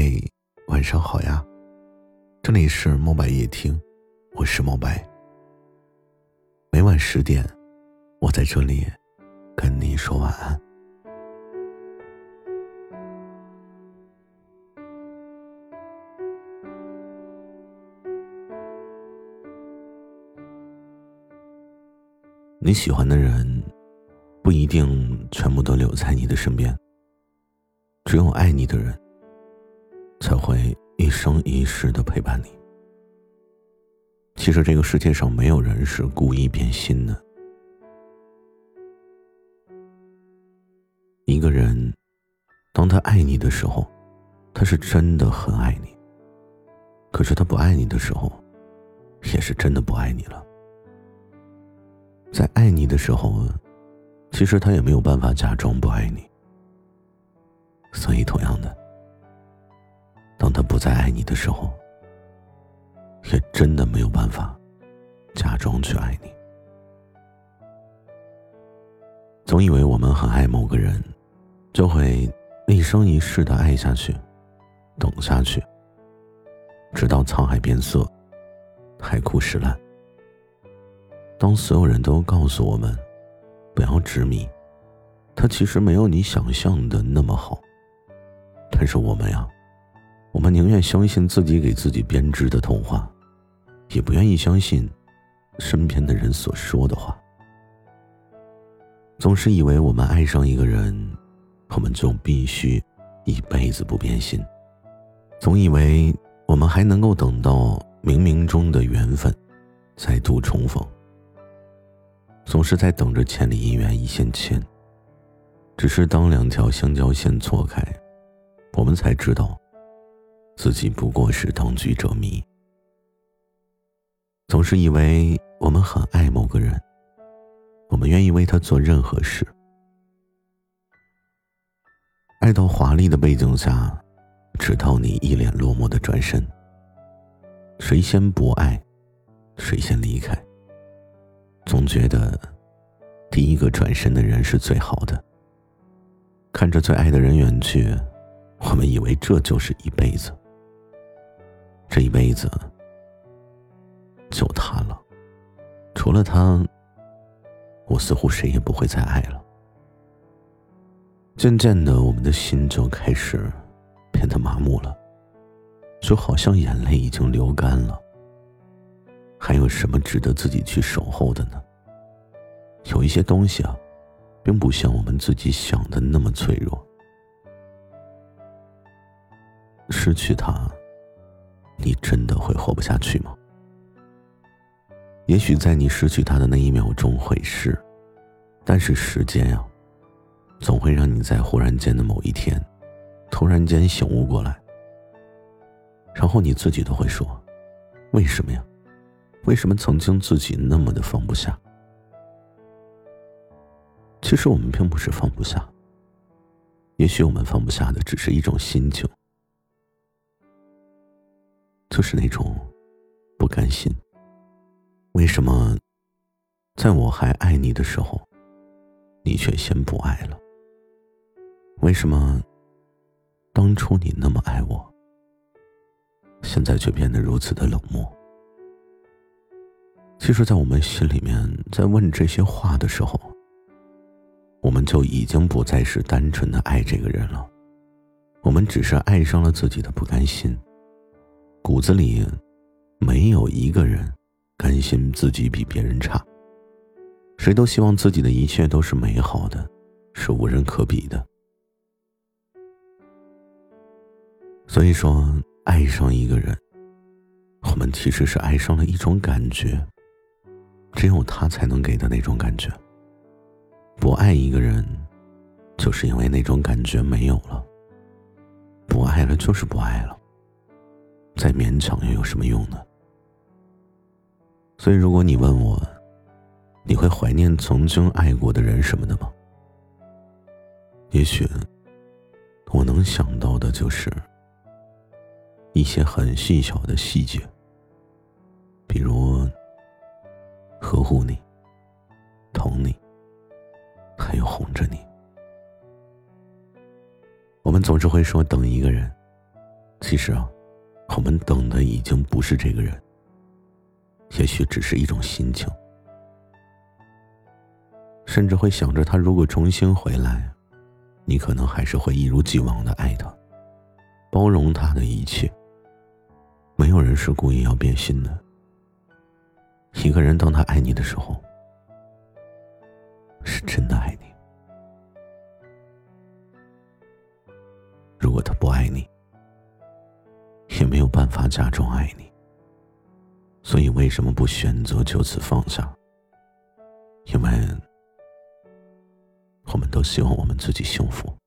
嗨，晚上好呀！这里是墨白夜听，我是墨白。每晚十点，我在这里跟你说晚安。你喜欢的人，不一定全部都留在你的身边。只有爱你的人。才会一生一世的陪伴你。其实这个世界上没有人是故意变心的。一个人，当他爱你的时候，他是真的很爱你；可是他不爱你的时候，也是真的不爱你了。在爱你的时候，其实他也没有办法假装不爱你。所以，同样的。当他不再爱你的时候，也真的没有办法假装去爱你。总以为我们很爱某个人，就会一生一世的爱下去，等下去，直到沧海变色，海枯石烂。当所有人都告诉我们不要执迷，他其实没有你想象的那么好，但是我们呀。我们宁愿相信自己给自己编织的童话，也不愿意相信身边的人所说的话。总是以为我们爱上一个人，我们就必须一辈子不变心；总以为我们还能够等到冥冥中的缘分再度重逢。总是在等着千里姻缘一线牵，只是当两条相交线错开，我们才知道。自己不过是当局者迷，总是以为我们很爱某个人，我们愿意为他做任何事，爱到华丽的背景下，直到你一脸落寞的转身。谁先不爱，谁先离开。总觉得第一个转身的人是最好的。看着最爱的人远去，我们以为这就是一辈子。这一辈子就他了，除了他，我似乎谁也不会再爱了。渐渐的，我们的心就开始变得麻木了，就好像眼泪已经流干了。还有什么值得自己去守候的呢？有一些东西啊，并不像我们自己想的那么脆弱，失去他。你真的会活不下去吗？也许在你失去他的那一秒钟会是，但是时间呀，总会让你在忽然间的某一天，突然间醒悟过来，然后你自己都会说：“为什么呀？为什么曾经自己那么的放不下？”其实我们并不是放不下，也许我们放不下的只是一种心情。就是那种不甘心。为什么在我还爱你的时候，你却先不爱了？为什么当初你那么爱我，现在却变得如此的冷漠？其实，在我们心里面，在问这些话的时候，我们就已经不再是单纯的爱这个人了，我们只是爱上了自己的不甘心。骨子里，没有一个人甘心自己比别人差。谁都希望自己的一切都是美好的，是无人可比的。所以说，爱上一个人，我们其实是爱上了一种感觉，只有他才能给的那种感觉。不爱一个人，就是因为那种感觉没有了。不爱了，就是不爱了。再勉强又有什么用呢？所以，如果你问我，你会怀念曾经爱过的人什么的吗？也许，我能想到的就是一些很细小的细节，比如呵护你、疼你，还有哄着你。我们总是会说等一个人。其实啊，我们等的已经不是这个人，也许只是一种心情，甚至会想着他如果重新回来，你可能还是会一如既往的爱他，包容他的一切。没有人是故意要变心的。一个人当他爱你的时候，是真办法假装爱你。所以，为什么不选择就此放下？因为我们都希望我们自己幸福。